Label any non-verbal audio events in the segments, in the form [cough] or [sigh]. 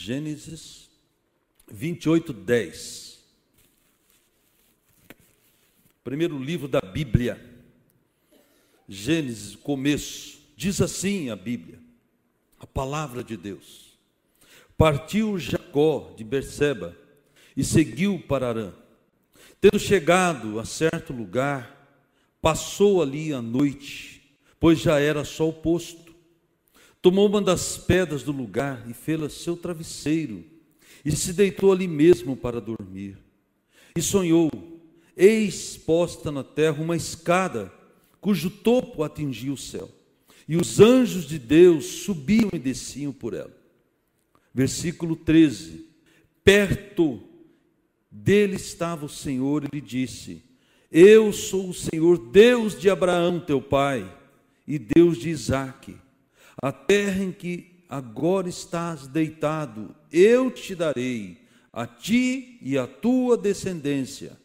Gênesis 28, 10. Primeiro livro da Bíblia. Gênesis, começo. Diz assim a Bíblia, a palavra de Deus. Partiu Jacó de Berseba e seguiu para Arã. Tendo chegado a certo lugar, passou ali a noite, pois já era sol posto Tomou uma das pedras do lugar e fê-la seu travesseiro, e se deitou ali mesmo para dormir. E sonhou: eis posta na terra uma escada, cujo topo atingia o céu, e os anjos de Deus subiam e desciam por ela. Versículo 13: Perto dele estava o Senhor e lhe disse: Eu sou o Senhor, Deus de Abraão, teu pai, e Deus de Isaque. A terra em que agora estás deitado, eu te darei, a ti e a tua descendência.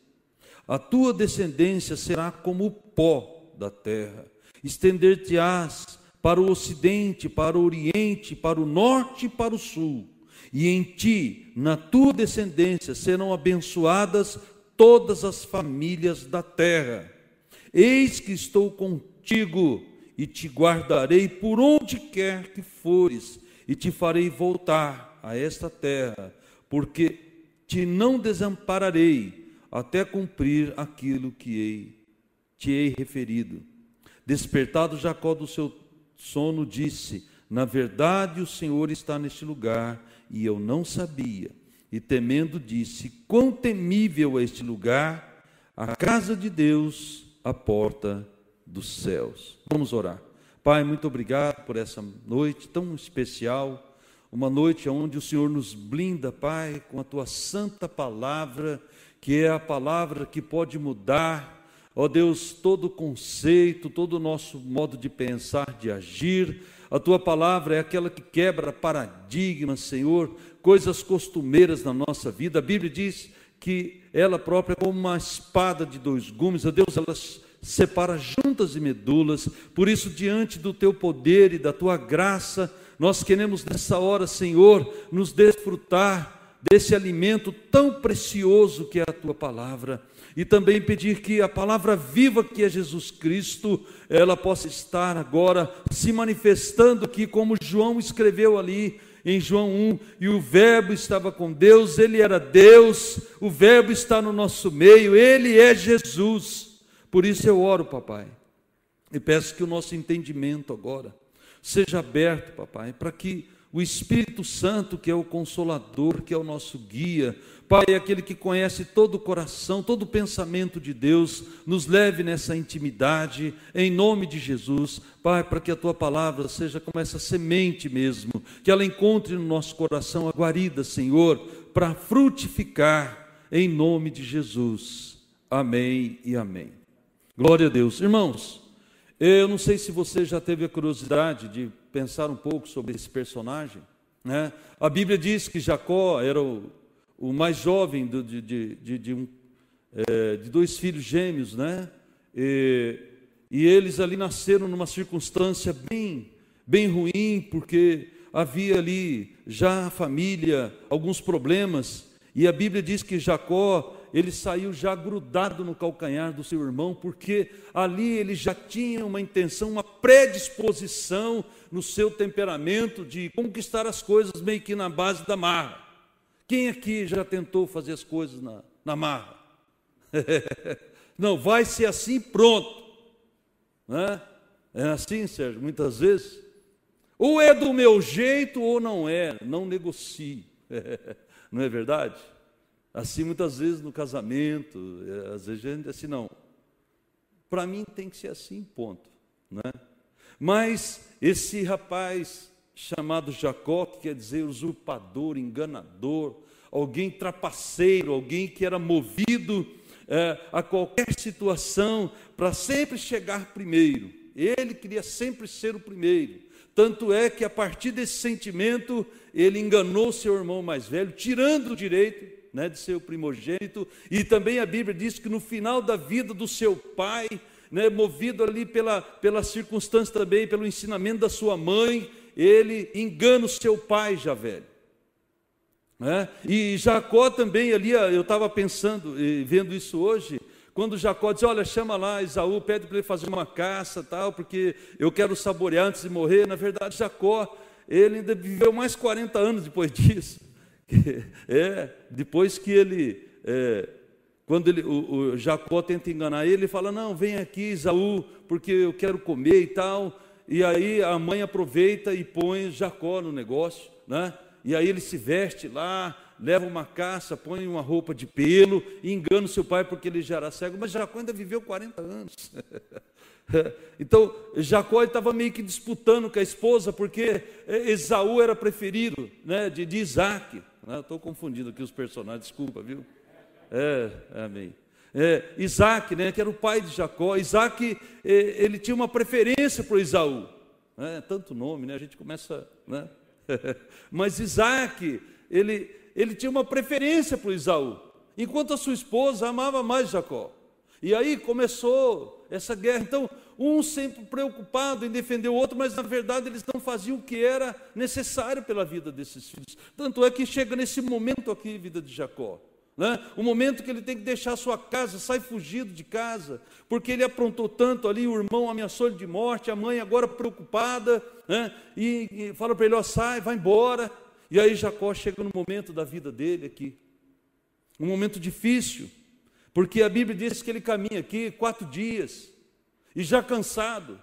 A tua descendência será como o pó da terra. Estender-te-ás para o ocidente, para o oriente, para o norte e para o sul. E em ti, na tua descendência, serão abençoadas todas as famílias da terra. Eis que estou contigo e te guardarei por onde quer que fores, e te farei voltar a esta terra, porque te não desampararei até cumprir aquilo que hei, te hei referido. Despertado Jacó do seu sono, disse: Na verdade, o Senhor está neste lugar, e eu não sabia. E temendo, disse: Quão temível é este lugar, a casa de Deus, a porta dos céus. Vamos orar. Pai, muito obrigado por essa noite tão especial, uma noite onde o Senhor nos blinda, Pai, com a tua santa palavra, que é a palavra que pode mudar, ó Deus, todo o conceito, todo o nosso modo de pensar, de agir. A tua palavra é aquela que quebra paradigmas, Senhor, coisas costumeiras na nossa vida. A Bíblia diz que ela própria é como uma espada de dois gumes, ó Deus, ela separa juntas e medulas. Por isso, diante do teu poder e da tua graça, nós queremos nessa hora, Senhor, nos desfrutar desse alimento tão precioso que é a tua palavra. E também pedir que a palavra viva que é Jesus Cristo, ela possa estar agora se manifestando aqui, como João escreveu ali em João 1, e o Verbo estava com Deus, ele era Deus, o Verbo está no nosso meio, ele é Jesus. Por isso eu oro, papai, e peço que o nosso entendimento agora seja aberto, papai, para que o Espírito Santo, que é o consolador, que é o nosso guia, Pai, aquele que conhece todo o coração, todo o pensamento de Deus, nos leve nessa intimidade, em nome de Jesus, Pai, para que a tua palavra seja como essa semente mesmo, que ela encontre no nosso coração a guarida, Senhor, para frutificar, em nome de Jesus. Amém e amém. Glória a Deus. Irmãos, eu não sei se você já teve a curiosidade de pensar um pouco sobre esse personagem. Né? A Bíblia diz que Jacó era o, o mais jovem de, de, de, de um, é, de dois filhos gêmeos, né? E, e eles ali nasceram numa circunstância bem, bem ruim, porque havia ali já a família, alguns problemas, e a Bíblia diz que Jacó ele saiu já grudado no calcanhar do seu irmão, porque ali ele já tinha uma intenção, uma predisposição no seu temperamento de conquistar as coisas meio que na base da marra. Quem aqui já tentou fazer as coisas na, na marra? [laughs] Não, vai ser assim pronto. Né? É assim, Sérgio, muitas vezes. Ou é do meu jeito ou não é, não negocie. [laughs] não é verdade? Assim, muitas vezes no casamento, é, às vezes a gente assim, não. Para mim tem que ser assim, ponto. Né? Mas esse rapaz chamado Jacó, que quer dizer usurpador, enganador, alguém trapaceiro, alguém que era movido é, a qualquer situação para sempre chegar primeiro. Ele queria sempre ser o primeiro. Tanto é que a partir desse sentimento, ele enganou seu irmão mais velho, tirando o direito né, de ser o primogênito, e também a Bíblia diz que no final da vida do seu pai, né, movido ali pela, pela circunstância também, pelo ensinamento da sua mãe, ele engana o seu pai já velho. É? E Jacó também ali, eu estava pensando, vendo isso hoje, quando Jacó diz, olha, chama lá Isaú, pede para ele fazer uma caça, tal, porque eu quero saborear antes de morrer. Na verdade, Jacó, ele ainda viveu mais 40 anos depois [laughs] disso. É, depois que ele, é, quando ele, o, o, Jacó tenta enganar ele, ele fala, não, vem aqui, Isaú, porque eu quero comer e tal. E aí a mãe aproveita e põe Jacó no negócio, né? E aí ele se veste lá, leva uma caça, põe uma roupa de pelo e engana o seu pai porque ele já era cego. Mas Jacó ainda viveu 40 anos. [laughs] então Jacó estava meio que disputando com a esposa porque Esaú era preferido né, de, de Isaac. Né? Estou confundindo aqui os personagens, desculpa, viu? É, amém. É, Isaac, né, que era o pai de Jacó, Isaac, ele tinha uma preferência por Esaú. Né? Tanto nome, né? A gente começa, né? [laughs] Mas Isaac, ele, ele tinha uma preferência por Isaú, enquanto a sua esposa amava mais Jacó. E aí começou essa guerra. Então, um sempre preocupado em defender o outro, mas na verdade eles não faziam o que era necessário pela vida desses filhos. Tanto é que chega nesse momento aqui, vida de Jacó. Né? O momento que ele tem que deixar sua casa, sai fugido de casa, porque ele aprontou tanto ali, o irmão ameaçou ele de morte, a mãe agora preocupada, né? e, e fala para ele: ó, sai, vai embora. E aí Jacó chega no momento da vida dele aqui, um momento difícil, porque a Bíblia diz que ele caminha aqui quatro dias, e já cansado,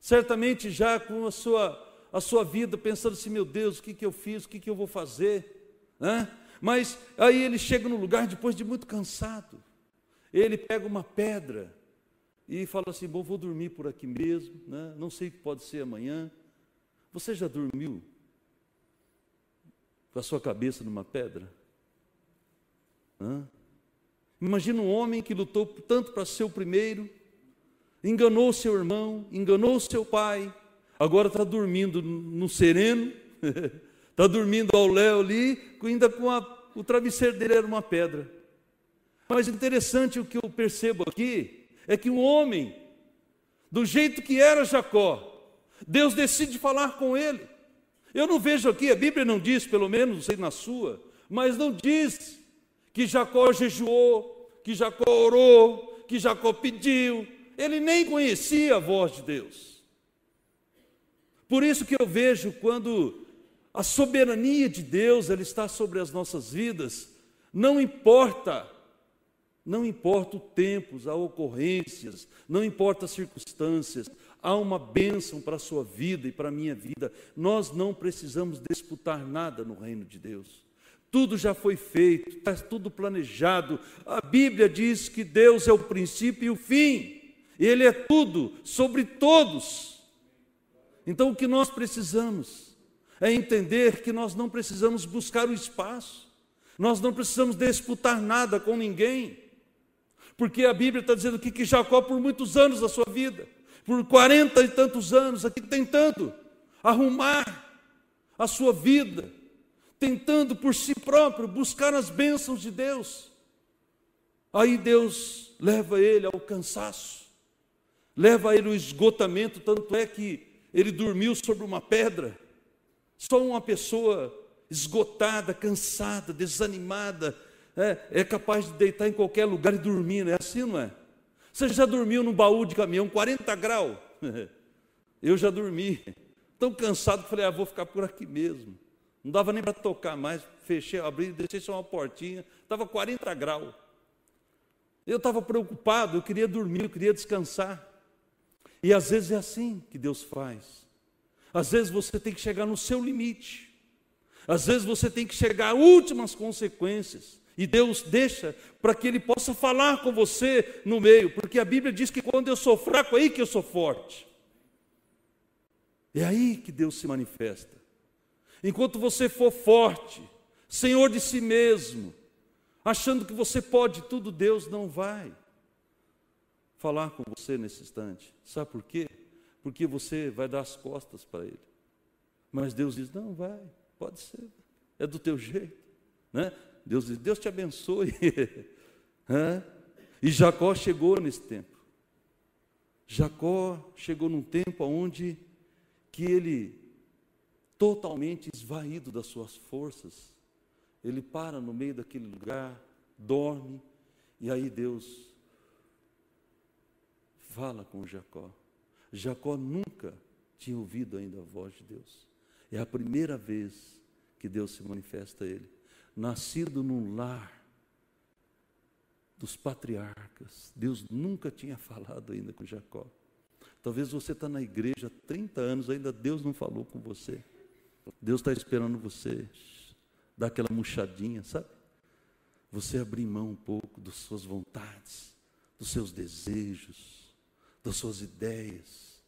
certamente já com a sua, a sua vida pensando assim: meu Deus, o que, que eu fiz, o que, que eu vou fazer, né? Mas aí ele chega no lugar depois de muito cansado. Ele pega uma pedra e fala assim: Bom, vou dormir por aqui mesmo, né? não sei o que pode ser amanhã. Você já dormiu com a sua cabeça numa pedra? Hã? Imagina um homem que lutou tanto para ser o primeiro, enganou seu irmão, enganou seu pai, agora está dormindo no sereno. Está [laughs] dormindo ao léu ali, ainda com a, o travesseiro dele era uma pedra. Mas interessante o que eu percebo aqui é que o homem, do jeito que era Jacó, Deus decide falar com ele. Eu não vejo aqui, a Bíblia não diz, pelo menos, não sei na sua, mas não diz que Jacó jejuou, que Jacó orou, que Jacó pediu. Ele nem conhecia a voz de Deus. Por isso que eu vejo quando a soberania de Deus, ela está sobre as nossas vidas. Não importa, não importa o tempo, as ocorrências, não importa as circunstâncias, há uma bênção para a sua vida e para a minha vida. Nós não precisamos disputar nada no reino de Deus. Tudo já foi feito, está tudo planejado. A Bíblia diz que Deus é o princípio e o fim. Ele é tudo, sobre todos. Então o que nós precisamos? é entender que nós não precisamos buscar o espaço, nós não precisamos disputar nada com ninguém, porque a Bíblia está dizendo aqui que Jacó, por muitos anos da sua vida, por quarenta e tantos anos, aqui tentando arrumar a sua vida, tentando por si próprio buscar as bênçãos de Deus. Aí Deus leva ele ao cansaço, leva ele ao esgotamento, tanto é que ele dormiu sobre uma pedra, só uma pessoa esgotada, cansada, desanimada, é, é, capaz de deitar em qualquer lugar e dormir, não é assim, não é? Você já dormiu num baú de caminhão, 40 graus? [laughs] Eu já dormi, tão cansado que falei, ah, vou ficar por aqui mesmo. Não dava nem para tocar mais, fechei, abri, deixei só uma portinha, estava 40 graus. Eu estava preocupado, eu queria dormir, eu queria descansar. E às vezes é assim que Deus faz. Às vezes você tem que chegar no seu limite. Às vezes você tem que chegar a últimas consequências. E Deus deixa para que Ele possa falar com você no meio, porque a Bíblia diz que quando eu sou fraco, é aí que eu sou forte. É aí que Deus se manifesta. Enquanto você for forte, senhor de si mesmo, achando que você pode tudo, Deus não vai falar com você nesse instante. Sabe por quê? porque você vai dar as costas para ele. Mas Deus diz: não, vai, pode ser, é do teu jeito. Né? Deus diz: Deus te abençoe. [laughs] e Jacó chegou nesse tempo. Jacó chegou num tempo onde que ele, totalmente esvaído das suas forças, ele para no meio daquele lugar, dorme, e aí Deus fala com Jacó. Jacó nunca tinha ouvido ainda a voz de Deus. É a primeira vez que Deus se manifesta a ele. Nascido num lar dos patriarcas, Deus nunca tinha falado ainda com Jacó. Talvez você está na igreja há 30 anos, ainda Deus não falou com você. Deus está esperando você dar aquela murchadinha, sabe? Você abrir mão um pouco das suas vontades, dos seus desejos, das suas ideias.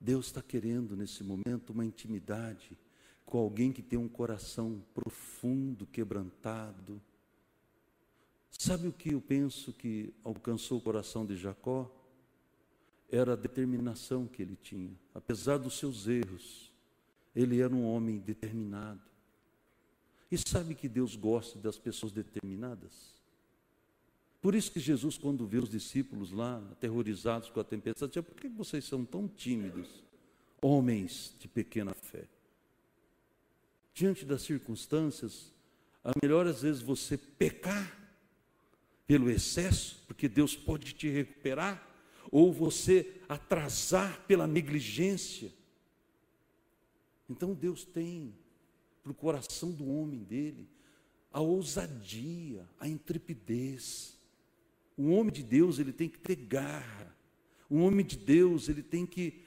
Deus está querendo nesse momento uma intimidade com alguém que tem um coração profundo, quebrantado. Sabe o que eu penso que alcançou o coração de Jacó? Era a determinação que ele tinha. Apesar dos seus erros, ele era um homem determinado. E sabe que Deus gosta das pessoas determinadas? Por isso que Jesus, quando vê os discípulos lá, aterrorizados com a tempestade, dizia, por que vocês são tão tímidos? Homens de pequena fé. Diante das circunstâncias, a melhor às vezes você pecar pelo excesso, porque Deus pode te recuperar, ou você atrasar pela negligência. Então Deus tem para o coração do homem dele a ousadia, a intrepidez. O homem de Deus, ele tem que ter garra. O homem de Deus, ele tem que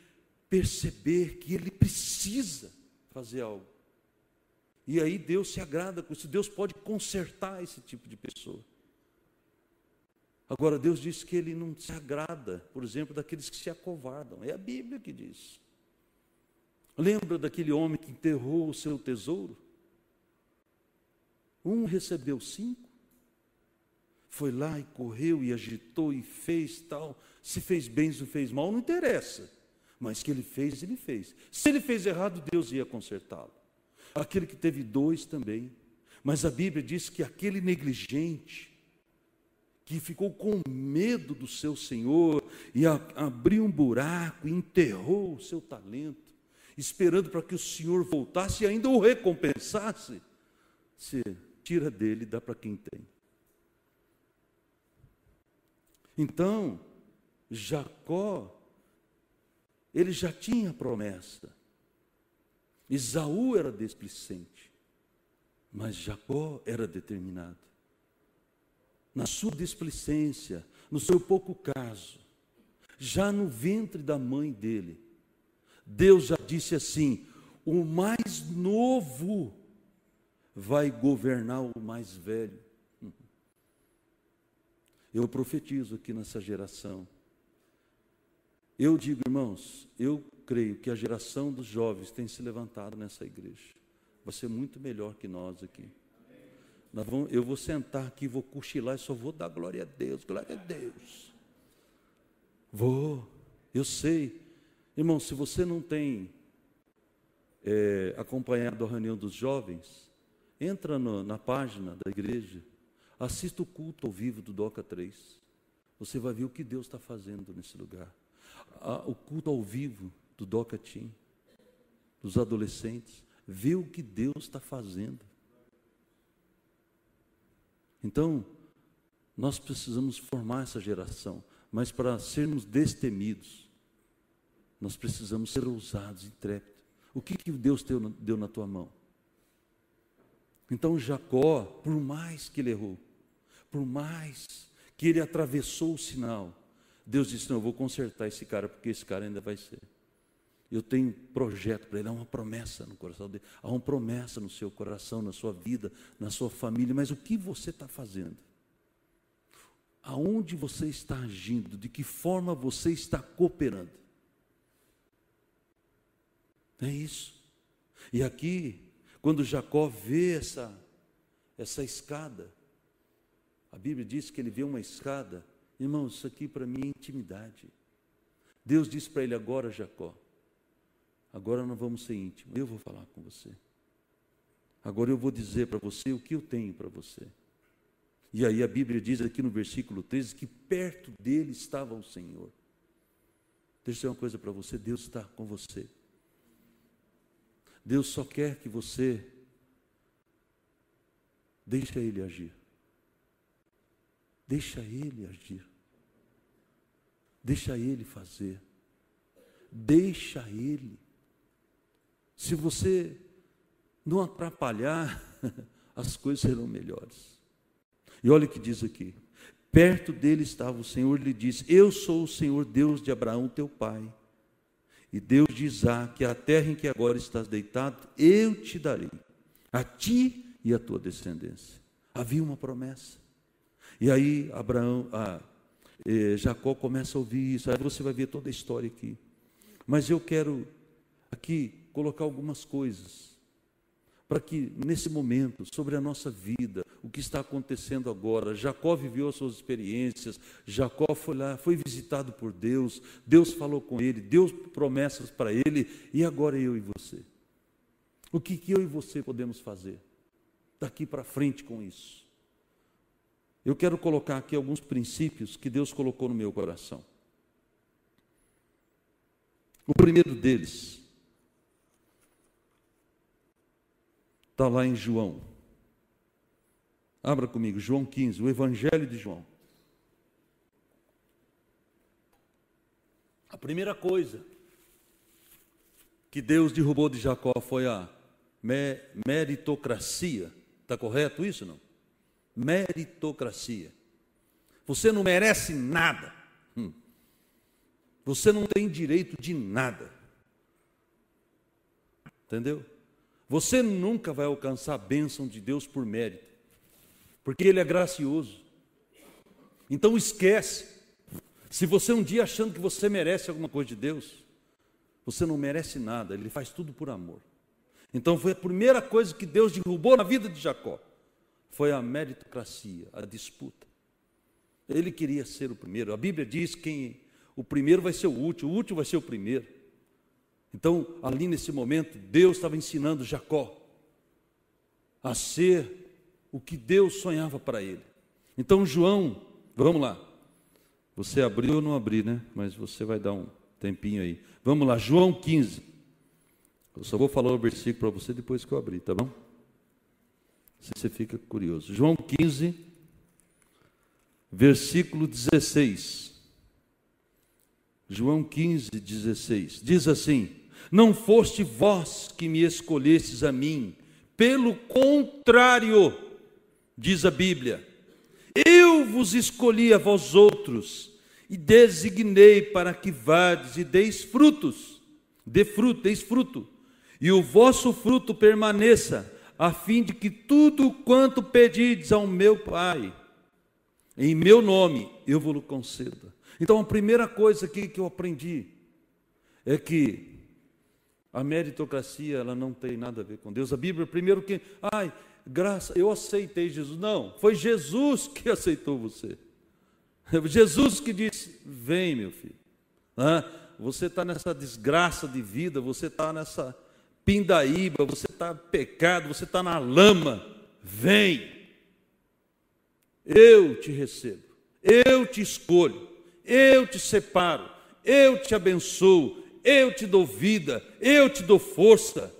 perceber que ele precisa fazer algo. E aí Deus se agrada com isso. Deus pode consertar esse tipo de pessoa. Agora, Deus diz que Ele não se agrada, por exemplo, daqueles que se acovardam. É a Bíblia que diz. Lembra daquele homem que enterrou o seu tesouro? Um recebeu cinco, foi lá e correu e agitou e fez tal. Se fez bem, se fez mal, não interessa. Mas que ele fez, ele fez. Se ele fez errado, Deus ia consertá-lo. Aquele que teve dois também. Mas a Bíblia diz que aquele negligente, que ficou com medo do seu Senhor e abriu um buraco e enterrou o seu talento, esperando para que o Senhor voltasse e ainda o recompensasse, se tira dele e dá para quem tem. Então, Jacó, ele já tinha promessa. Isaú era displicente, mas Jacó era determinado. Na sua displicência, no seu pouco caso, já no ventre da mãe dele, Deus já disse assim: o mais novo vai governar o mais velho. [laughs] Eu profetizo aqui nessa geração. Eu digo, irmãos, eu creio que a geração dos jovens tem se levantado nessa igreja. Vai ser muito melhor que nós aqui. Eu vou sentar aqui, vou cochilar e só vou dar glória a Deus, glória a Deus. Vou, eu sei. Irmão, se você não tem é, acompanhado a reunião dos jovens, entra no, na página da igreja, assista o culto ao vivo do Doca 3. Você vai ver o que Deus está fazendo nesse lugar. o culto ao vivo do Doca Team, dos adolescentes. Vê o que Deus está fazendo. Então, nós precisamos formar essa geração, mas para sermos destemidos, nós precisamos ser ousados, intrépidos. O que, que Deus deu, na tua mão? Então Jacó, por mais que ele errou, por mais que ele atravessou o sinal, Deus disse: Não, eu vou consertar esse cara, porque esse cara ainda vai ser. Eu tenho projeto para ele, há uma promessa no coração dele, há uma promessa no seu coração, na sua vida, na sua família, mas o que você está fazendo? Aonde você está agindo? De que forma você está cooperando? É isso. E aqui, quando Jacó vê essa, essa escada, a Bíblia diz que ele vê uma escada, irmão, isso aqui para mim é intimidade. Deus disse para ele agora, Jacó, agora nós vamos ser íntimos, eu vou falar com você. Agora eu vou dizer para você o que eu tenho para você. E aí a Bíblia diz aqui no versículo 13 que perto dele estava o Senhor. Deixa eu dizer uma coisa para você: Deus está com você. Deus só quer que você Deixa ele agir. Deixa ele agir. Deixa ele fazer. Deixa ele. Se você não atrapalhar, [laughs] as coisas serão melhores. E olha o que diz aqui: perto dele estava o Senhor, lhe disse: Eu sou o Senhor Deus de Abraão, teu pai, e Deus de Isaac, a terra em que agora estás deitado, eu te darei, a ti e a tua descendência. Havia uma promessa. E aí Abraão, ah, eh, Jacó começa a ouvir isso. Aí você vai ver toda a história aqui. Mas eu quero aqui colocar algumas coisas para que nesse momento, sobre a nossa vida, o que está acontecendo agora, Jacó viveu as suas experiências, Jacó foi lá, foi visitado por Deus, Deus falou com ele, Deus promessas para ele, e agora eu e você. O que, que eu e você podemos fazer daqui para frente com isso? Eu quero colocar aqui alguns princípios que Deus colocou no meu coração. O primeiro deles Está lá em João. Abra comigo, João 15, o Evangelho de João. A primeira coisa que Deus derrubou de Jacó foi a meritocracia. Está correto isso não? Meritocracia. Você não merece nada. Hum. Você não tem direito de nada. Entendeu? Você nunca vai alcançar a bênção de Deus por mérito, porque Ele é gracioso. Então esquece. Se você um dia achando que você merece alguma coisa de Deus, você não merece nada, Ele faz tudo por amor. Então foi a primeira coisa que Deus derrubou na vida de Jacó, foi a meritocracia, a disputa. Ele queria ser o primeiro. A Bíblia diz que o primeiro vai ser o último, o último vai ser o primeiro. Então, ali nesse momento, Deus estava ensinando Jacó a ser o que Deus sonhava para ele. Então, João, vamos lá. Você abriu ou não abriu, né? Mas você vai dar um tempinho aí. Vamos lá, João 15. Eu só vou falar o versículo para você depois que eu abrir, tá bom? Se você fica curioso. João 15, versículo 16. João 15, 16. Diz assim: não foste vós que me escolhestes a mim, pelo contrário, diz a Bíblia, eu vos escolhi a vós outros e designei para que vades e deis frutos, dê fruto, deis fruto, e o vosso fruto permaneça, a fim de que tudo quanto pedides ao meu Pai, em meu nome, eu vos conceda. Então a primeira coisa aqui que eu aprendi é que a meritocracia, ela não tem nada a ver com Deus. A Bíblia, primeiro que, ai, graça, eu aceitei Jesus. Não, foi Jesus que [laughs] aceitou você. Jesus que disse: Vem, meu filho. Você está nessa desgraça de vida, você está nessa pindaíba, você está pecado, você está na lama. Vem. Eu te recebo, eu te escolho, eu te separo, eu te abençoo, eu te dou vida, eu te dou força.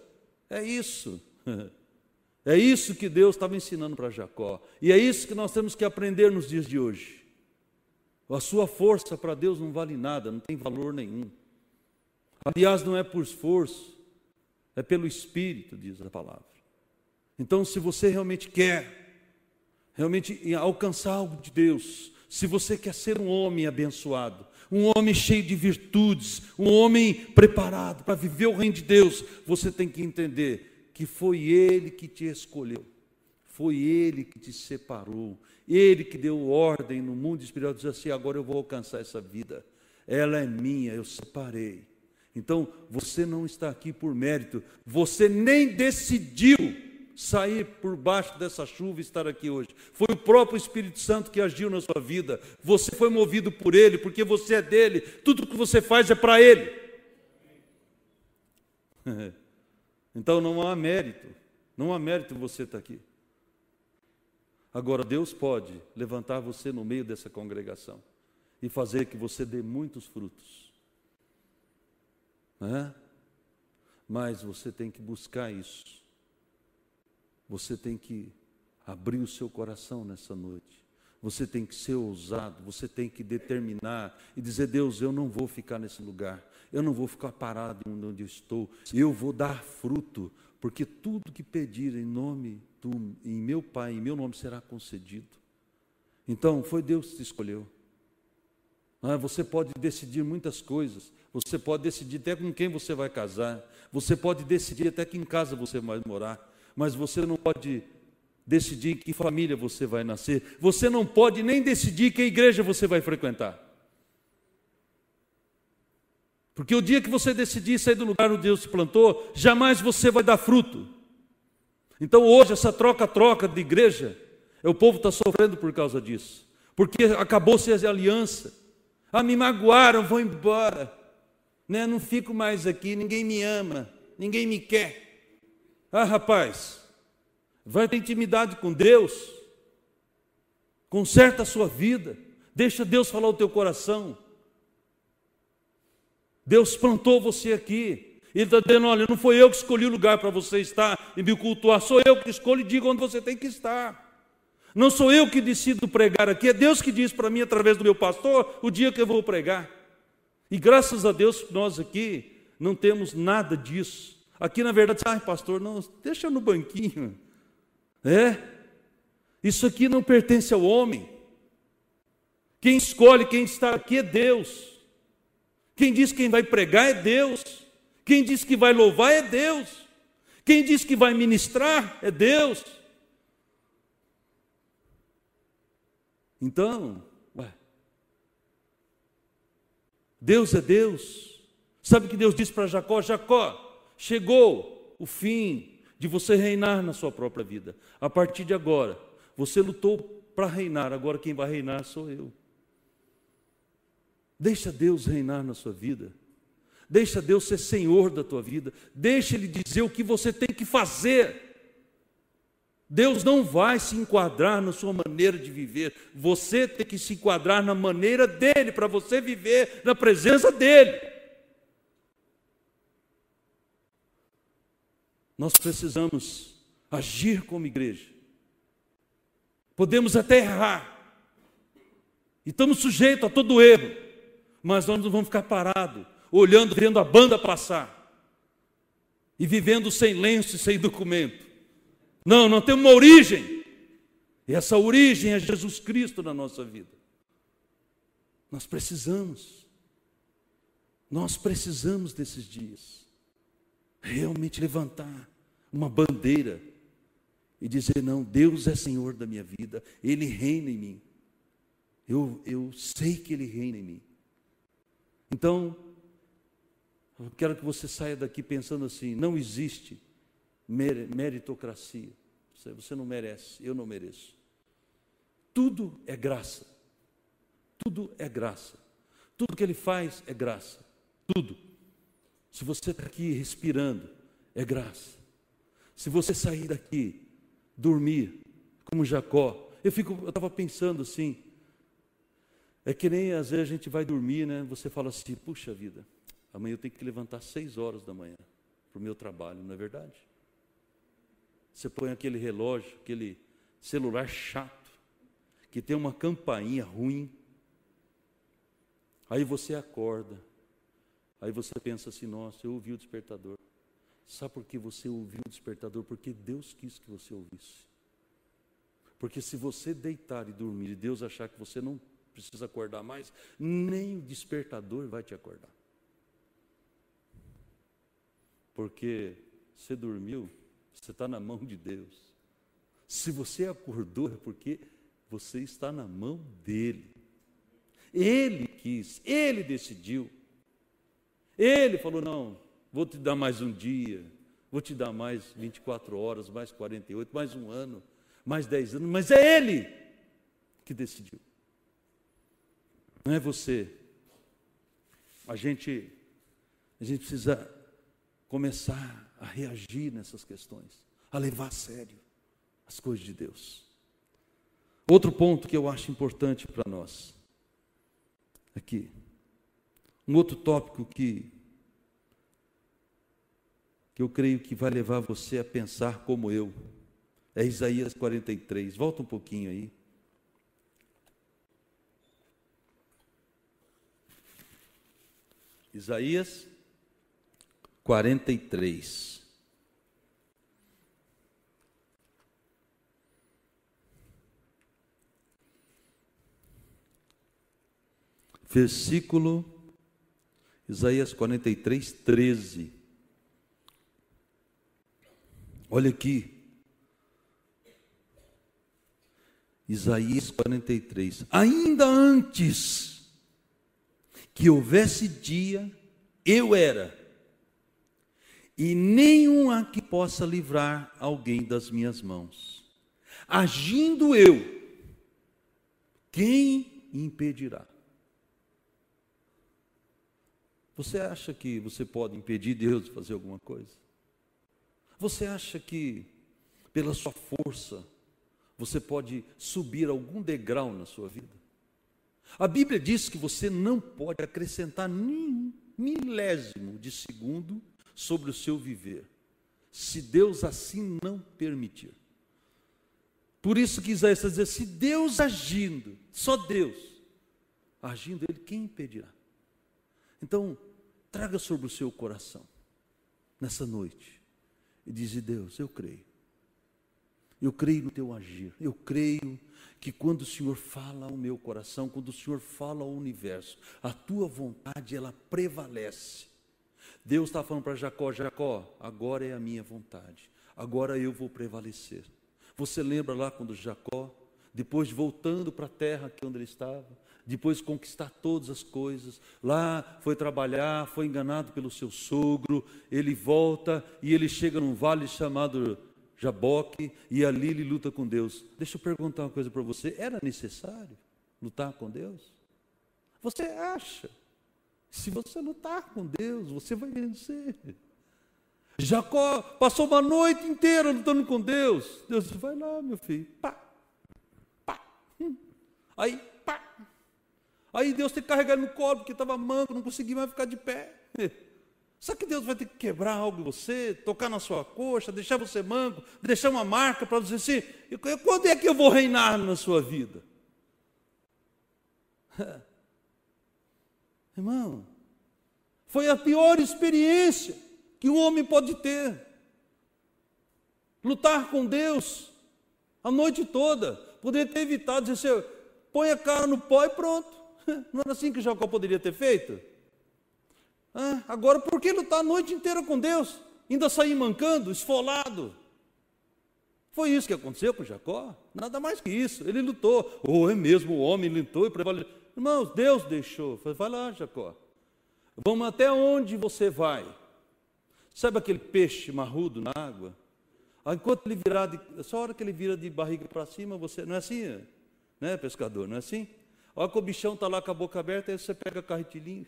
É isso. [laughs] É isso que Deus estava ensinando para Jacó. E é isso que nós temos que aprender nos dias de hoje. A sua força para Deus não vale nada, não tem valor nenhum. Aliás, não é por esforço, é pelo Espírito, diz a palavra. Então, se você realmente quer, realmente alcançar algo de Deus, se você quer ser um homem abençoado, um homem cheio de virtudes, um homem preparado para viver o reino de Deus, você tem que entender que foi Ele que te escolheu, foi Ele que te separou, Ele que deu ordem no mundo espiritual, diz assim: agora eu vou alcançar essa vida, ela é minha, eu separei. Então, você não está aqui por mérito, você nem decidiu sair por baixo dessa chuva e estar aqui hoje. Foi o próprio Espírito Santo que agiu na sua vida. Você foi movido por Ele, porque você é dele. Tudo que você faz é para Ele. [laughs] Então não há mérito. Não há mérito você estar aqui. Agora, Deus pode levantar você no meio dessa congregação e fazer que você dê muitos frutos. É? Mas você tem que buscar isso você tem que abrir o seu coração nessa noite. Você tem que ser ousado, você tem que determinar e dizer: Deus, eu não vou ficar nesse lugar, eu não vou ficar parado onde eu estou, eu vou dar fruto, porque tudo que pedir em nome do, em meu Pai, em meu nome será concedido. Então, foi Deus que te escolheu. Ah, você pode decidir muitas coisas, você pode decidir até com quem você vai casar, você pode decidir até que em casa você vai morar, mas você não pode decidir que família você vai nascer, você não pode nem decidir que igreja você vai frequentar. Porque o dia que você decidir sair do lugar onde Deus te plantou, jamais você vai dar fruto. Então hoje, essa troca-troca de igreja, é o povo está sofrendo por causa disso. Porque acabou-se a aliança. Ah, me magoaram, vou embora. Né? Não fico mais aqui, ninguém me ama, ninguém me quer. Ah, rapaz, vai ter intimidade com Deus. Conserta a sua vida. Deixa Deus falar o teu coração. Deus plantou você aqui. Ele está dizendo: olha, não foi eu que escolhi o lugar para você estar e me cultuar, sou eu que escolho e digo onde você tem que estar. Não sou eu que decido pregar aqui, é Deus que diz para mim, através do meu pastor, o dia que eu vou pregar. E graças a Deus, nós aqui não temos nada disso. Aqui, na verdade, ai, pastor, não, deixa no banquinho. É, isso aqui não pertence ao homem. Quem escolhe quem está aqui é Deus. Quem diz que quem vai pregar é Deus. Quem diz que vai louvar é Deus. Quem diz que vai ministrar é Deus. Então, ué, Deus é Deus. Sabe o que Deus disse para Jacó? Jacó, chegou o fim de você reinar na sua própria vida. A partir de agora, você lutou para reinar, agora quem vai reinar sou eu. Deixa Deus reinar na sua vida. Deixa Deus ser senhor da tua vida. Deixa Ele dizer o que você tem que fazer. Deus não vai se enquadrar na sua maneira de viver. Você tem que se enquadrar na maneira dele, para você viver na presença dele. Nós precisamos agir como igreja. Podemos até errar. E estamos sujeitos a todo erro mas nós não vamos ficar parados, olhando, vendo a banda passar e vivendo sem lenço e sem documento. Não, nós temos uma origem, e essa origem é Jesus Cristo na nossa vida. Nós precisamos, nós precisamos desses dias, realmente levantar uma bandeira e dizer: não, Deus é Senhor da minha vida, Ele reina em mim. Eu, eu sei que Ele reina em mim. Então, eu quero que você saia daqui pensando assim: não existe meritocracia. Você não merece, eu não mereço. Tudo é graça. Tudo é graça. Tudo que ele faz é graça. Tudo. Se você está aqui respirando, é graça. Se você sair daqui, dormir, como Jacó, eu fico, eu estava pensando assim, é que nem às vezes a gente vai dormir, né? Você fala assim, puxa vida, amanhã eu tenho que levantar seis horas da manhã para o meu trabalho, não é verdade? Você põe aquele relógio, aquele celular chato, que tem uma campainha ruim. Aí você acorda. Aí você pensa assim, nossa, eu ouvi o despertador. Sabe por que você ouviu o despertador? Porque Deus quis que você ouvisse. Porque se você deitar e dormir e Deus achar que você não precisa acordar mais, nem o despertador vai te acordar. Porque você dormiu, você está na mão de Deus. Se você acordou, é porque você está na mão dele. Ele quis, ele decidiu. Ele falou: não, vou te dar mais um dia, vou te dar mais 24 horas, mais 48, mais um ano, mais 10 anos, mas é ele que decidiu. Não é você. A gente, a gente precisa começar a reagir nessas questões, a levar a sério as coisas de Deus. Outro ponto que eu acho importante para nós, aqui, um outro tópico que, que eu creio que vai levar você a pensar como eu, É Isaías 43. Volta um pouquinho aí. Isaías 43. Versículo Isaías 43, 13. Olha aqui. Isaías 43. Ainda antes que houvesse dia, eu era, e nenhum há que possa livrar alguém das minhas mãos. Agindo eu, quem impedirá? Você acha que você pode impedir Deus de fazer alguma coisa? Você acha que, pela sua força, você pode subir algum degrau na sua vida? A Bíblia diz que você não pode acrescentar nem milésimo de segundo sobre o seu viver, se Deus assim não permitir. Por isso que Isaías está dizendo: se Deus agindo, só Deus, agindo, Ele quem impedirá? Então, traga sobre o seu coração, nessa noite, e diz: Deus, eu creio. Eu creio no teu agir. Eu creio que quando o Senhor fala ao meu coração, quando o Senhor fala ao universo, a tua vontade ela prevalece. Deus está falando para Jacó: Jacó, agora é a minha vontade, agora eu vou prevalecer. Você lembra lá quando Jacó, depois de voltando para a terra que onde ele estava, depois de conquistar todas as coisas. Lá foi trabalhar, foi enganado pelo seu sogro, ele volta e ele chega num vale chamado Jaboque e ali ele luta com Deus. Deixa eu perguntar uma coisa para você: era necessário lutar com Deus? Você acha? Se você lutar com Deus, você vai vencer. Jacó passou uma noite inteira lutando com Deus. Deus disse: vai lá, meu filho. Pá, pá. Hum. Aí, pá, Aí Deus tem que carregar ele no colo, porque estava manco, não conseguia mais ficar de pé. [laughs] Será que Deus vai ter que quebrar algo em você, tocar na sua coxa, deixar você manco, deixar uma marca para dizer assim: quando é que eu vou reinar na sua vida? [laughs] Irmão, foi a pior experiência que um homem pode ter. Lutar com Deus a noite toda, poder ter evitado dizer assim: põe a cara no pó e pronto. [laughs] Não era assim que Jacó poderia ter feito? Ah, agora, por que lutar a noite inteira com Deus? Ainda sair mancando, esfolado? Foi isso que aconteceu com Jacó? Nada mais que isso. Ele lutou. Ou oh, é mesmo, o homem lutou e prevaleceu. Irmãos, Deus deixou. Vai lá, Jacó. Vamos até onde você vai. Sabe aquele peixe marrudo na água? Enquanto ele virar, de, só a hora que ele vira de barriga para cima, você. Não é assim, né, pescador? Não é assim? Olha que o bichão está lá com a boca aberta, aí você pega o carretilhinho,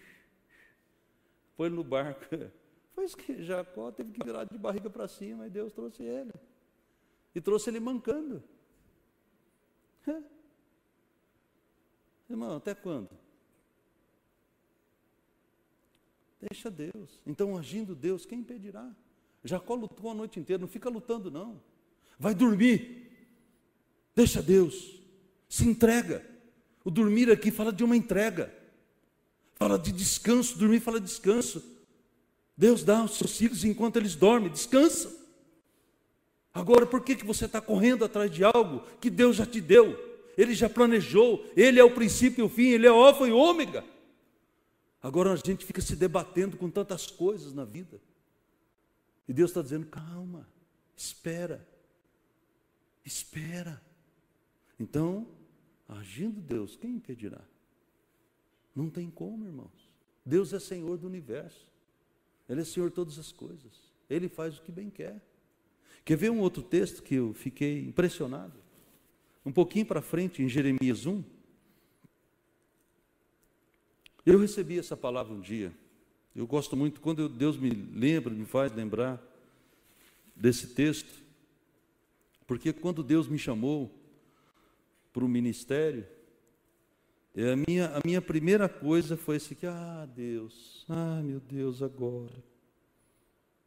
[laughs] põe no barco. [laughs] Foi isso que Jacó teve que virar de barriga para cima, e Deus trouxe ele. E trouxe ele mancando. [laughs] Irmão, até quando? Deixa Deus. Então, agindo Deus, quem impedirá? Jacó lutou a noite inteira, não fica lutando, não. Vai dormir. Deixa Deus. Se entrega. O dormir aqui fala de uma entrega, fala de descanso. Dormir fala de descanso. Deus dá aos seus filhos enquanto eles dormem, descansa. Agora, por que, que você está correndo atrás de algo que Deus já te deu? Ele já planejou, Ele é o princípio e o fim, Ele é o alfa e o ômega. Agora a gente fica se debatendo com tantas coisas na vida. E Deus está dizendo: calma, espera, espera. Então, Agindo Deus, quem impedirá? Não tem como, irmãos. Deus é Senhor do universo. Ele é Senhor de todas as coisas. Ele faz o que bem quer. Quer ver um outro texto que eu fiquei impressionado? Um pouquinho para frente, em Jeremias 1. Eu recebi essa palavra um dia. Eu gosto muito, quando Deus me lembra, me faz lembrar desse texto. Porque quando Deus me chamou para o ministério, a minha, a minha primeira coisa foi assim, que, ah, Deus, ah, meu Deus, agora.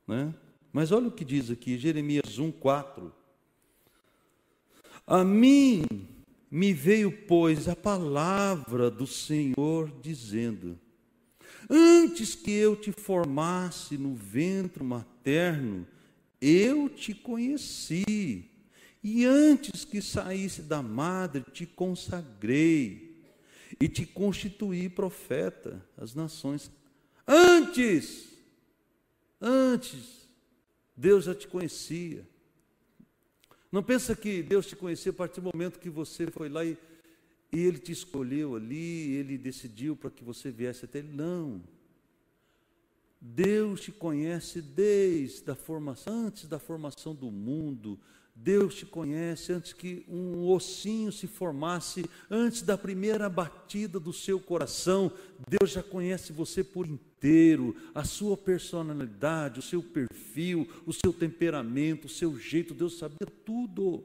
Né? Mas olha o que diz aqui, Jeremias 1, 4. A mim me veio, pois, a palavra do Senhor dizendo: Antes que eu te formasse no ventre materno, eu te conheci. E antes que saísse da madre, te consagrei e te constituí profeta às nações. Antes, antes, Deus já te conhecia. Não pensa que Deus te conhecia a partir do momento que você foi lá e, e Ele te escolheu ali, Ele decidiu para que você viesse até Ele. Não. Deus te conhece desde a formação, antes da formação do mundo, Deus te conhece antes que um ossinho se formasse, antes da primeira batida do seu coração. Deus já conhece você por inteiro, a sua personalidade, o seu perfil, o seu temperamento, o seu jeito. Deus sabia tudo.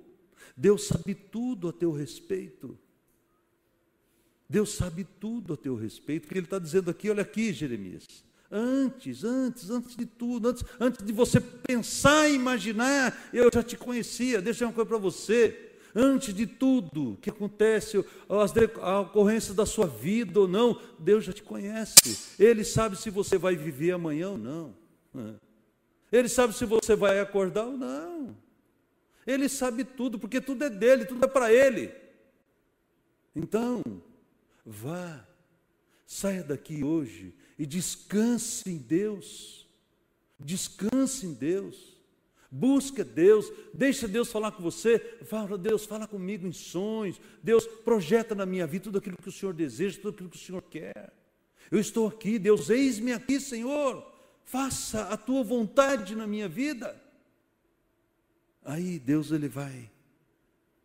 Deus sabe tudo a teu respeito. Deus sabe tudo a teu respeito, porque Ele está dizendo aqui: olha aqui, Jeremias. Antes, antes, antes de tudo, antes, antes de você pensar e imaginar, eu já te conhecia. Deixa uma coisa para você. Antes de tudo que acontece, a ocorrência da sua vida ou não, Deus já te conhece. Ele sabe se você vai viver amanhã ou não. Ele sabe se você vai acordar ou não. Ele sabe tudo, porque tudo é dele, tudo é para ele. Então, vá, saia daqui hoje e descanse em Deus. Descanse em Deus. Busca Deus, deixa Deus falar com você. Fala, Deus, fala comigo em sonhos. Deus, projeta na minha vida tudo aquilo que o Senhor deseja, tudo aquilo que o Senhor quer. Eu estou aqui, Deus, eis-me aqui, Senhor. Faça a tua vontade na minha vida. Aí Deus ele vai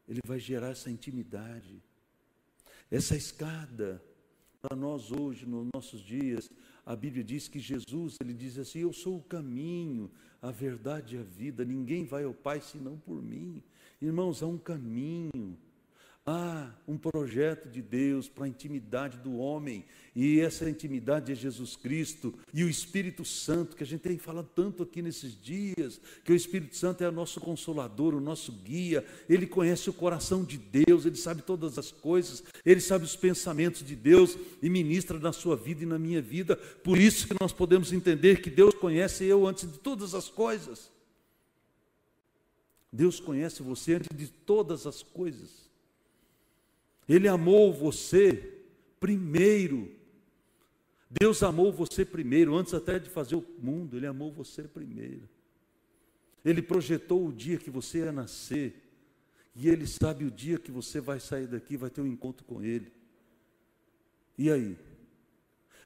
ele vai gerar essa intimidade. Essa escada para nós hoje, nos nossos dias, a Bíblia diz que Jesus, ele diz assim: Eu sou o caminho, a verdade e a vida, ninguém vai ao Pai senão por mim. Irmãos, há um caminho, Há um projeto de Deus para a intimidade do homem, e essa intimidade é Jesus Cristo e o Espírito Santo, que a gente tem falado tanto aqui nesses dias, que o Espírito Santo é o nosso consolador, o nosso guia, ele conhece o coração de Deus, ele sabe todas as coisas, ele sabe os pensamentos de Deus e ministra na sua vida e na minha vida. Por isso que nós podemos entender que Deus conhece eu antes de todas as coisas. Deus conhece você antes de todas as coisas. Ele amou você primeiro. Deus amou você primeiro, antes até de fazer o mundo, Ele amou você primeiro. Ele projetou o dia que você ia nascer, e Ele sabe o dia que você vai sair daqui, vai ter um encontro com Ele. E aí?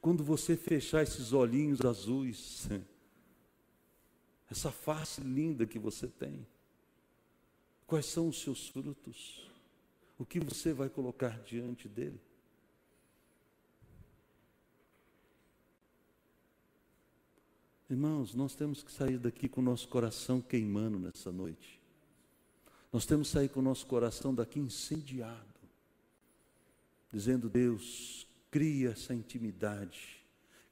Quando você fechar esses olhinhos azuis, [laughs] essa face linda que você tem, quais são os seus frutos? O que você vai colocar diante dele. Irmãos, nós temos que sair daqui com o nosso coração queimando nessa noite. Nós temos que sair com o nosso coração daqui incendiado, dizendo: Deus, cria essa intimidade,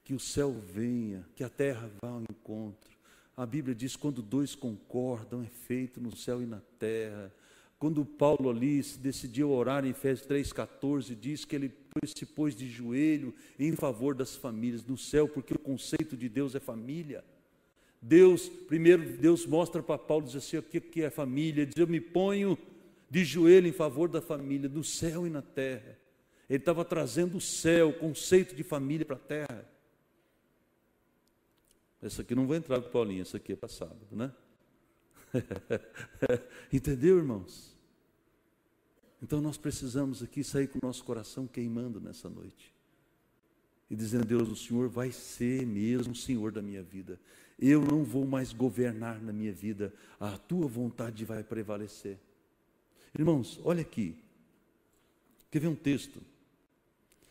que o céu venha, que a terra vá ao encontro. A Bíblia diz: quando dois concordam, é feito no céu e na terra. Quando Paulo ali decidiu orar em Efésios 3,14, diz que ele se pôs de joelho em favor das famílias no céu, porque o conceito de Deus é família. Deus, primeiro, Deus mostra para Paulo, diz assim, o que é família? Ele diz, eu me ponho de joelho em favor da família, no céu e na terra. Ele estava trazendo o céu, o conceito de família para a terra. Essa aqui não vai entrar com Paulinho, essa aqui é para sábado, né? [laughs] Entendeu, irmãos? Então nós precisamos aqui sair com o nosso coração queimando nessa noite. E dizendo, Deus, o Senhor vai ser mesmo o Senhor da minha vida. Eu não vou mais governar na minha vida, a tua vontade vai prevalecer. Irmãos, olha aqui. Quer ver um texto?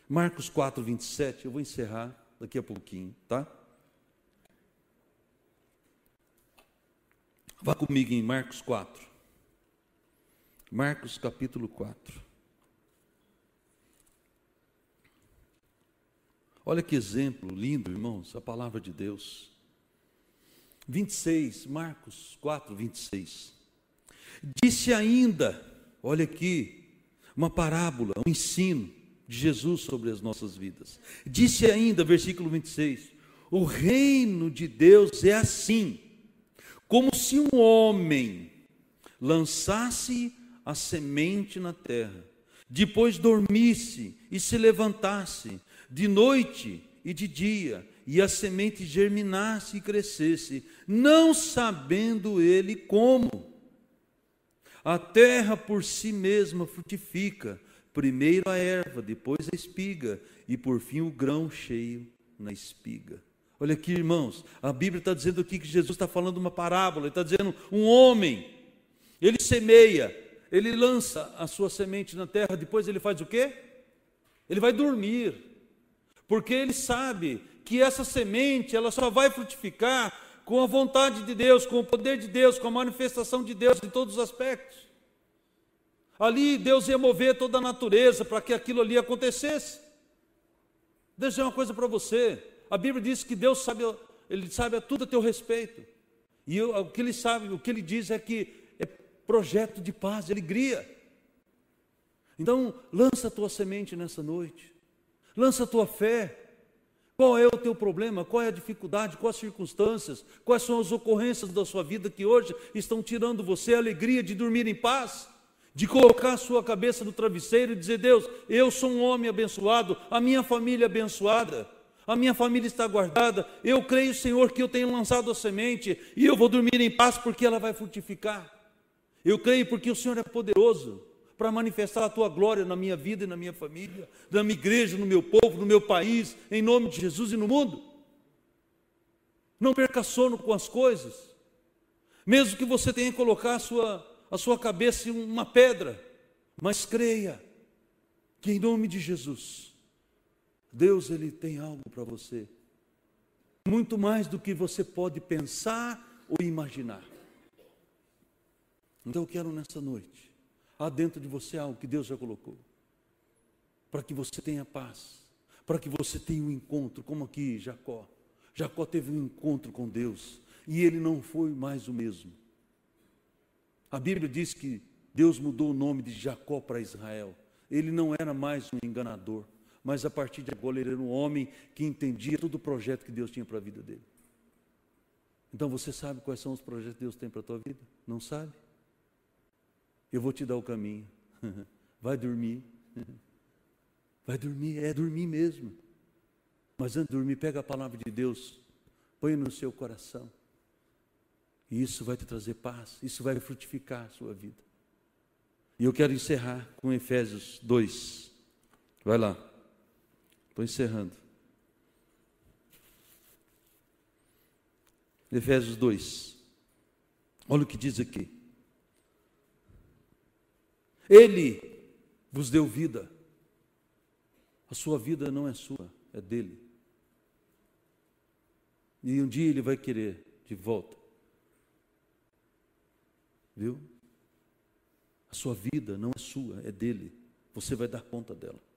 Marcos 4, 27, eu vou encerrar daqui a pouquinho, tá? Vá comigo em Marcos 4. Marcos capítulo 4. Olha que exemplo lindo, irmãos, a palavra de Deus. 26, Marcos 4, 26. Disse ainda, olha aqui, uma parábola, um ensino de Jesus sobre as nossas vidas. Disse ainda, versículo 26, o reino de Deus é assim, como se um homem lançasse a semente na terra, depois dormisse e se levantasse, de noite e de dia, e a semente germinasse e crescesse, não sabendo ele como. A terra por si mesma frutifica, primeiro a erva, depois a espiga, e por fim o grão cheio na espiga. Olha aqui, irmãos, a Bíblia está dizendo aqui que Jesus está falando uma parábola, ele está dizendo um homem, ele semeia, ele lança a sua semente na terra, depois ele faz o quê? Ele vai dormir, porque ele sabe que essa semente ela só vai frutificar com a vontade de Deus, com o poder de Deus, com a manifestação de Deus em todos os aspectos. Ali Deus ia mover toda a natureza para que aquilo ali acontecesse. Deixa eu dizer uma coisa para você. A Bíblia diz que Deus sabe, Ele sabe tudo a teu respeito. E o que Ele sabe, o que Ele diz é que é projeto de paz, de alegria. Então, lança a tua semente nessa noite. Lança a tua fé. Qual é o teu problema? Qual é a dificuldade? Quais as circunstâncias? Quais são as ocorrências da sua vida que hoje estão tirando você a alegria de dormir em paz? De colocar a sua cabeça no travesseiro e dizer: Deus, eu sou um homem abençoado, a minha família é abençoada a minha família está guardada. Eu creio, Senhor, que eu tenho lançado a semente e eu vou dormir em paz porque ela vai frutificar. Eu creio porque o Senhor é poderoso para manifestar a tua glória na minha vida e na minha família, na minha igreja, no meu povo, no meu país, em nome de Jesus e no mundo. Não perca sono com as coisas, mesmo que você tenha que colocar a sua, a sua cabeça em uma pedra, mas creia que em nome de Jesus Deus ele tem algo para você. Muito mais do que você pode pensar ou imaginar. Então eu quero nessa noite, há dentro de você algo que Deus já colocou. Para que você tenha paz, para que você tenha um encontro, como aqui Jacó. Jacó teve um encontro com Deus e ele não foi mais o mesmo. A Bíblia diz que Deus mudou o nome de Jacó para Israel. Ele não era mais um enganador mas a partir de agora ele era um homem que entendia todo o projeto que Deus tinha para a vida dele. Então você sabe quais são os projetos que Deus tem para a tua vida? Não sabe? Eu vou te dar o caminho. [laughs] Vai dormir. [laughs] Vai dormir, é dormir mesmo. Mas antes de dormir, pega a palavra de Deus, põe no seu coração. E isso vai te trazer paz, isso vai frutificar a sua vida. E eu quero encerrar com Efésios 2. Vai lá. Estou encerrando. Efésios 2. Olha o que diz aqui. Ele vos deu vida. A sua vida não é sua, é dele. E um dia ele vai querer de volta. Viu? A sua vida não é sua, é dele. Você vai dar conta dela.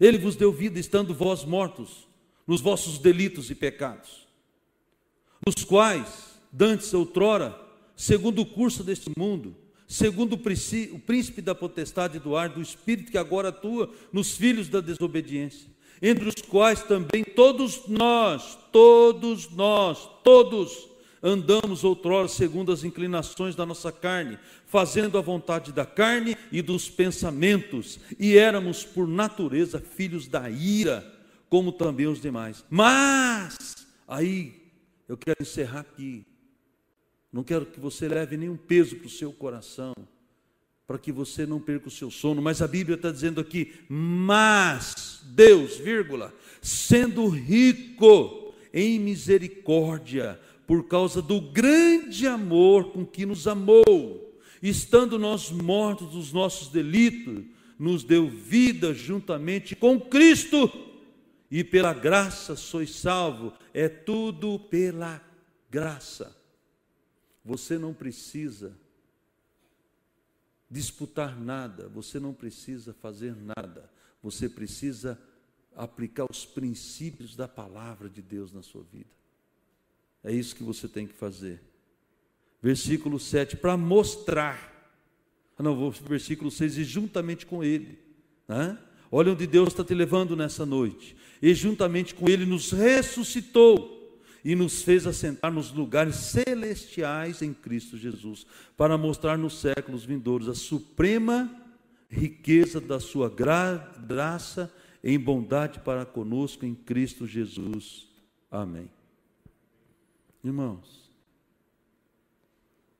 Ele vos deu vida estando vós mortos nos vossos delitos e pecados, nos quais, dantes outrora, segundo o curso deste mundo, segundo o príncipe da potestade do ar, do espírito que agora atua nos filhos da desobediência, entre os quais também todos nós, todos nós, todos andamos outrora segundo as inclinações da nossa carne, fazendo a vontade da carne e dos pensamentos, e éramos por natureza filhos da ira, como também os demais. Mas, aí, eu quero encerrar aqui. Não quero que você leve nenhum peso para o seu coração, para que você não perca o seu sono, mas a Bíblia está dizendo aqui, mas Deus, vírgula, sendo rico em misericórdia, por causa do grande amor com que nos amou, estando nós mortos dos nossos delitos, nos deu vida juntamente com Cristo, e pela graça sois salvo, é tudo pela graça. Você não precisa disputar nada, você não precisa fazer nada, você precisa aplicar os princípios da palavra de Deus na sua vida. É isso que você tem que fazer versículo 7, para mostrar Ah, não, versículo 6, e juntamente com ele. Né? Olha onde Deus está te levando nessa noite. E juntamente com ele nos ressuscitou e nos fez assentar nos lugares celestiais em Cristo Jesus, para mostrar nos séculos vindouros a suprema riqueza da sua gra graça em bondade para conosco em Cristo Jesus. Amém. Irmãos,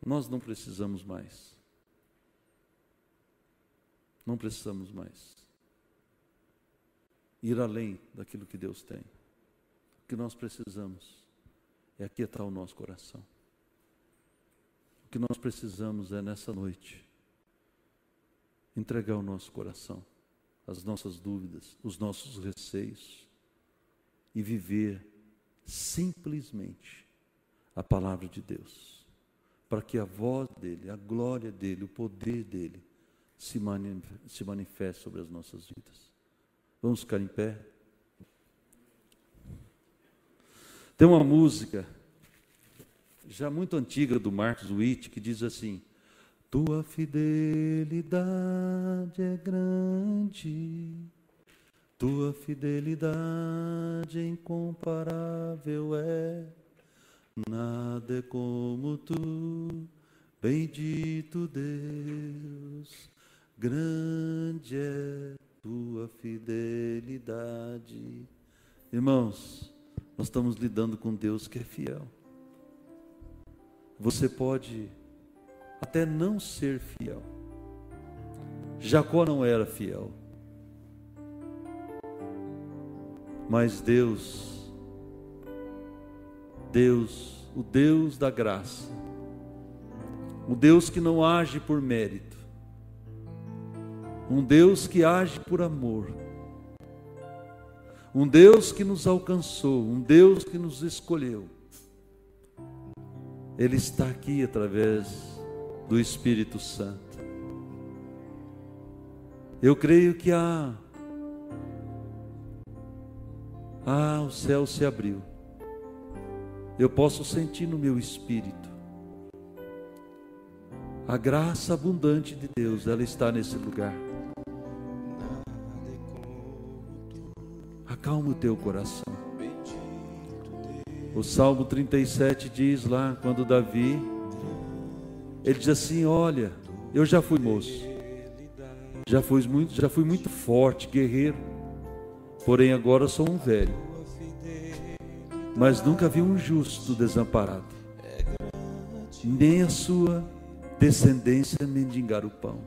nós não precisamos mais. Não precisamos mais ir além daquilo que Deus tem. O que nós precisamos é aquietar o nosso coração. O que nós precisamos é nessa noite entregar o nosso coração, as nossas dúvidas, os nossos receios e viver simplesmente a palavra de Deus, para que a voz dele, a glória dele, o poder dele se manifeste sobre as nossas vidas. Vamos ficar em pé? Tem uma música já muito antiga do Marcos Witt que diz assim: Tua fidelidade é grande, tua fidelidade incomparável é, nada é como tu, bendito Deus, grande é tua fidelidade. Irmãos, nós estamos lidando com Deus que é fiel. Você pode até não ser fiel. Jacó não era fiel. Mas Deus, Deus, o Deus da graça, o Deus que não age por mérito, um Deus que age por amor, um Deus que nos alcançou, um Deus que nos escolheu. Ele está aqui através do Espírito Santo. Eu creio que há. Ah, o céu se abriu. Eu posso sentir no meu espírito. A graça abundante de Deus, ela está nesse lugar. acalma o teu coração. O Salmo 37 diz lá, quando Davi, ele diz assim: Olha, eu já fui moço, já fui muito, já fui muito forte, guerreiro, porém agora sou um velho. Mas nunca vi um justo desamparado, nem a sua descendência mendigar o pão.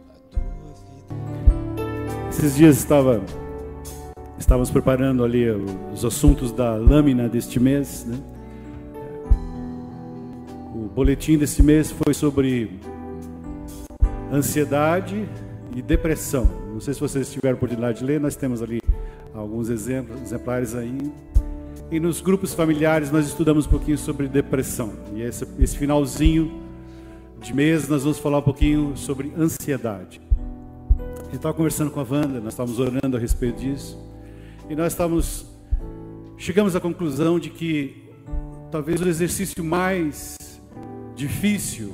Esses dias estava Estávamos preparando ali os assuntos da lâmina deste mês. Né? O boletim desse mês foi sobre ansiedade e depressão. Não sei se vocês tiveram oportunidade de ler, nós temos ali alguns exemplos, exemplares aí. E nos grupos familiares nós estudamos um pouquinho sobre depressão. E esse, esse finalzinho de mês nós vamos falar um pouquinho sobre ansiedade. Eu estava conversando com a Wanda, nós estávamos orando a respeito disso. E nós estamos chegamos à conclusão de que talvez o exercício mais difícil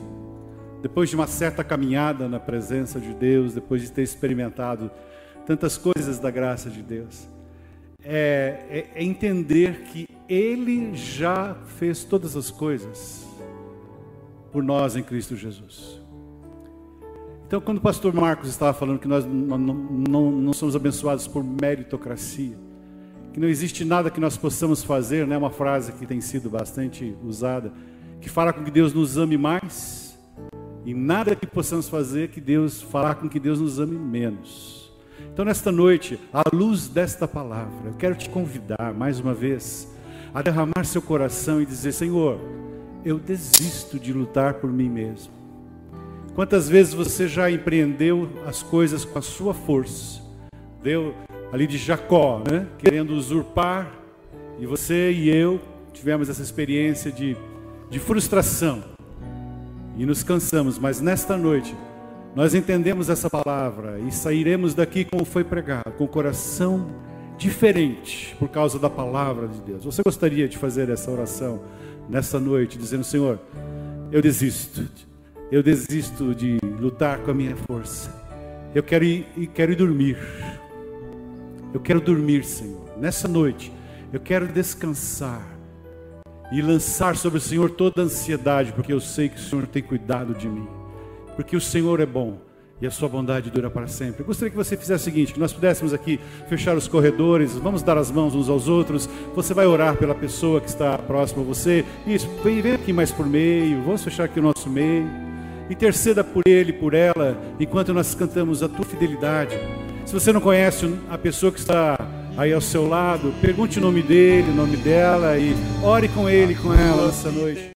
depois de uma certa caminhada na presença de Deus, depois de ter experimentado tantas coisas da graça de Deus, é, é, é, entender que Ele já fez todas as coisas por nós em Cristo Jesus. Então, quando o pastor Marcos estava falando que nós não, não, não, somos abençoados por meritocracia, que não existe nada que nós possamos fazer, né? uma frase que tem sido bastante usada, que fala com que Deus nos ame mais, e nada que possamos fazer que Deus falar com que Deus nos ame menos. Então, nesta noite, à luz desta palavra, eu quero te convidar mais uma vez a derramar seu coração e dizer: Senhor, eu desisto de lutar por mim mesmo. Quantas vezes você já empreendeu as coisas com a sua força? Deu ali de Jacó, né? Querendo usurpar, e você e eu tivemos essa experiência de, de frustração e nos cansamos, mas nesta noite nós entendemos essa palavra e sairemos daqui como foi pregado, com o coração diferente por causa da palavra de Deus. Você gostaria de fazer essa oração nesta noite, dizendo: Senhor, eu desisto eu desisto de lutar com a minha força. Eu quero ir, quero ir dormir. Eu quero dormir, Senhor. Nessa noite, eu quero descansar e lançar sobre o Senhor toda a ansiedade, porque eu sei que o Senhor tem cuidado de mim. Porque o Senhor é bom e a sua bondade dura para sempre. Eu gostaria que você fizesse o seguinte, que nós pudéssemos aqui fechar os corredores, vamos dar as mãos uns aos outros. Você vai orar pela pessoa que está próxima a você. Isso, vem, vem aqui mais por meio. Vamos fechar aqui o nosso meio. Interceda por ele, por ela, enquanto nós cantamos a tua fidelidade. Se você não conhece a pessoa que está aí ao seu lado, pergunte o nome dele, o nome dela e ore com ele, com ela essa noite.